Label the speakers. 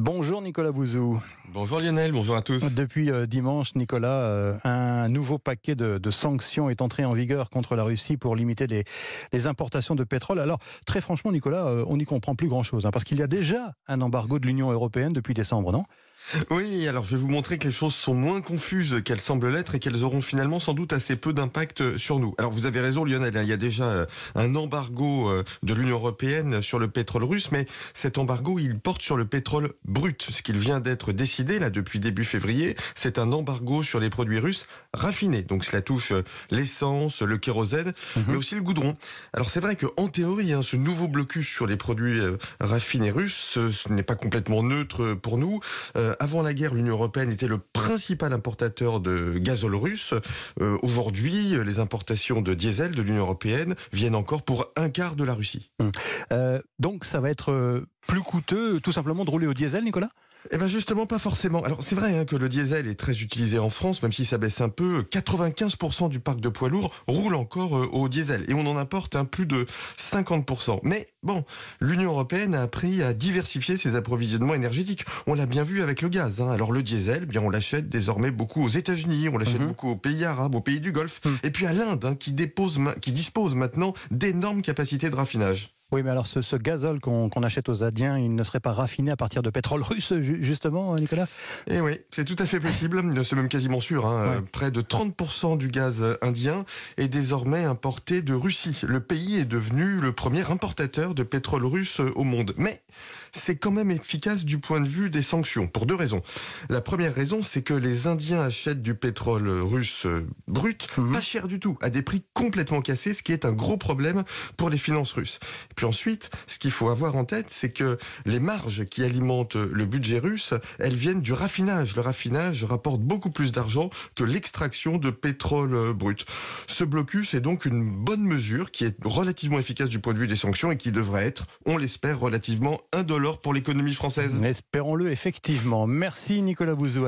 Speaker 1: Bonjour Nicolas Bouzou.
Speaker 2: Bonjour Lionel, bonjour à tous.
Speaker 1: Depuis euh, dimanche, Nicolas, euh, un nouveau paquet de, de, sanctions est entré en vigueur contre la Russie pour limiter les, les importations de pétrole. Alors, très franchement, Nicolas, euh, on n'y comprend plus grand-chose, hein, parce qu'il y a déjà un embargo de l'Union européenne depuis décembre, non?
Speaker 2: Oui, alors je vais vous montrer que les choses sont moins confuses qu'elles semblent l'être et qu'elles auront finalement sans doute assez peu d'impact sur nous. Alors vous avez raison Lionel, hein, il y a déjà euh, un embargo euh, de l'Union européenne sur le pétrole russe, mais cet embargo il porte sur le pétrole brut. Ce qu'il vient d'être décidé là depuis début février, c'est un embargo sur les produits russes raffinés. Donc cela touche euh, l'essence, le kérosène, mhm. mais aussi le goudron. Alors c'est vrai qu'en théorie, hein, ce nouveau blocus sur les produits raffinés russes, ce, n'est pas complètement neutre pour nous. Euh, avant la guerre, l'Union européenne était le principal importateur de gazole russe. Euh, aujourd'hui, les importations de diesel de l'Union européenne viennent encore pour un quart de la Russie.
Speaker 1: Hum. Euh, donc ça va être plus coûteux tout simplement de rouler au diesel, Nicolas?
Speaker 2: Eh ben justement pas forcément. Alors c'est vrai hein, que le diesel est très utilisé en France, même si ça baisse un peu. 95% du parc de poids lourds roule encore euh, au diesel et on en importe un plus de 50%. Mais bon, l'Union européenne a appris à diversifier ses approvisionnements énergétiques. On l'a bien vu avec le gaz. Hein. Alors le diesel, bien on l'achète désormais beaucoup aux États-Unis, on l'achète mhm. beaucoup aux pays arabes, aux pays du Golfe, mhm. et puis à l'Inde hein, qui, dépose, qui dispose maintenant d'énormes capacités de raffinage.
Speaker 1: Oui, mais alors ce, ce gazole qu'on achète aux Indiens, il ne serait pas raffiné à partir de pétrole russe, justement, Nicolas?
Speaker 2: Eh oui, c'est tout à fait possible. C'est même quasiment sûr. Hein. Près de 30% du gaz indien est désormais importé de Russie. Le pays est devenu le premier importateur de pétrole russe au monde. Mais c'est quand même efficace du point de vue des sanctions, pour deux raisons. La première raison, c'est que les Indiens achètent du pétrole russe brut, mhm. pas cher du tout, à des prix complètement cassés, ce qui est un gros problème pour les finances russes. Puis ensuite, ce qu'il faut avoir en tête, c'est que les marges qui alimentent le budget russe, elles viennent du raffinage. Le raffinage rapporte beaucoup plus d'argent que l'extraction de pétrole brut. Ce blocus est donc une bonne mesure qui est relativement efficace du point de vue des sanctions et qui devrait être, on l'espère, relativement pour l'économie française.
Speaker 1: Espérons-le effectivement. Merci Nicolas Bouzou.